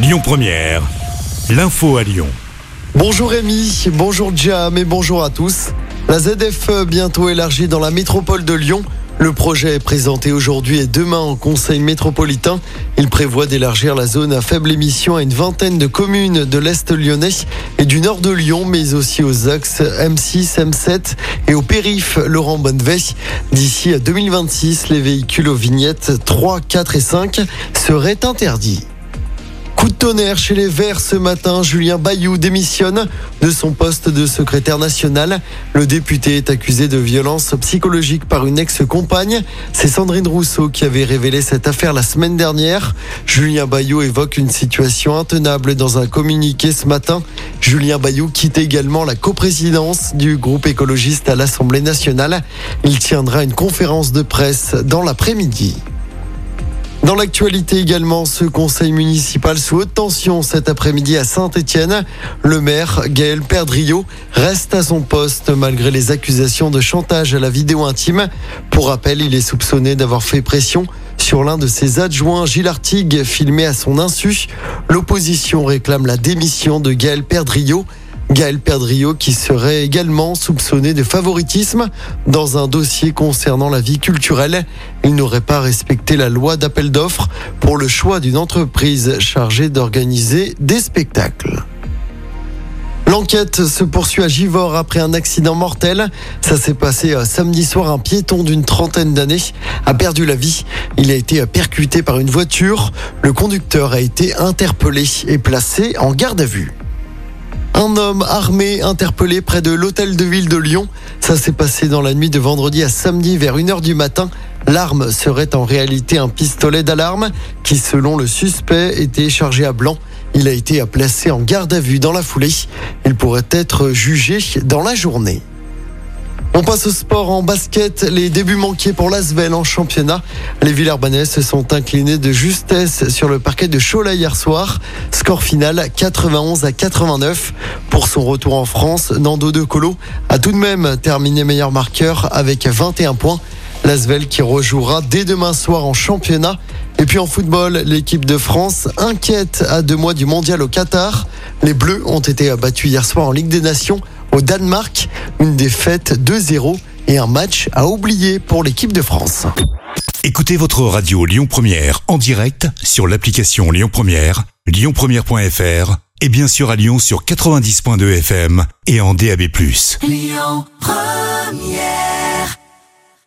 Lyon Première, l'info à Lyon. Bonjour Rémi, bonjour Jam et bonjour à tous. La ZFE bientôt élargie dans la métropole de Lyon. Le projet est présenté aujourd'hui et demain au Conseil métropolitain. Il prévoit d'élargir la zone à faible émission à une vingtaine de communes de l'Est lyonnais et du nord de Lyon, mais aussi aux axes M6, M7 et au périph' Laurent Bonneveille. D'ici à 2026, les véhicules aux vignettes 3, 4 et 5 seraient interdits. Tonnerre chez les Verts ce matin. Julien Bayou démissionne de son poste de secrétaire national. Le député est accusé de violence psychologique par une ex-compagne. C'est Sandrine Rousseau qui avait révélé cette affaire la semaine dernière. Julien Bayou évoque une situation intenable dans un communiqué ce matin. Julien Bayou quitte également la coprésidence du groupe écologiste à l'Assemblée nationale. Il tiendra une conférence de presse dans l'après-midi. Dans l'actualité également, ce conseil municipal sous haute tension cet après-midi à Saint-Étienne. Le maire, Gaël Perdriot, reste à son poste malgré les accusations de chantage à la vidéo intime. Pour rappel, il est soupçonné d'avoir fait pression sur l'un de ses adjoints, Gilles Artigue, filmé à son insu. L'opposition réclame la démission de Gaël Perdriot. Gaël Perdriot qui serait également soupçonné de favoritisme dans un dossier concernant la vie culturelle. Il n'aurait pas respecté la loi d'appel d'offres pour le choix d'une entreprise chargée d'organiser des spectacles. L'enquête se poursuit à Givors après un accident mortel. Ça s'est passé euh, samedi soir. Un piéton d'une trentaine d'années a perdu la vie. Il a été percuté par une voiture. Le conducteur a été interpellé et placé en garde à vue. Un homme armé interpellé près de l'hôtel de ville de Lyon. Ça s'est passé dans la nuit de vendredi à samedi vers 1h du matin. L'arme serait en réalité un pistolet d'alarme qui, selon le suspect, était chargé à blanc. Il a été placé en garde à vue dans la foulée. Il pourrait être jugé dans la journée. On passe au sport en basket. Les débuts manqués pour l'Asvel en championnat. Les Villers se sont inclinés de justesse sur le parquet de Cholet hier soir. Score final 91 à 89. Pour son retour en France, Nando De Colo a tout de même terminé meilleur marqueur avec 21 points. L'Asvel qui rejouera dès demain soir en championnat. Et puis en football, l'équipe de France inquiète à deux mois du mondial au Qatar. Les Bleus ont été abattus hier soir en Ligue des Nations au Danemark. Une défaite 2-0 et un match à oublier pour l'équipe de France. Écoutez votre radio Lyon Première en direct sur l'application Lyon Première, lyonpremière.fr et bien sûr à Lyon sur 90.2 FM et en DAB+. Lyon Première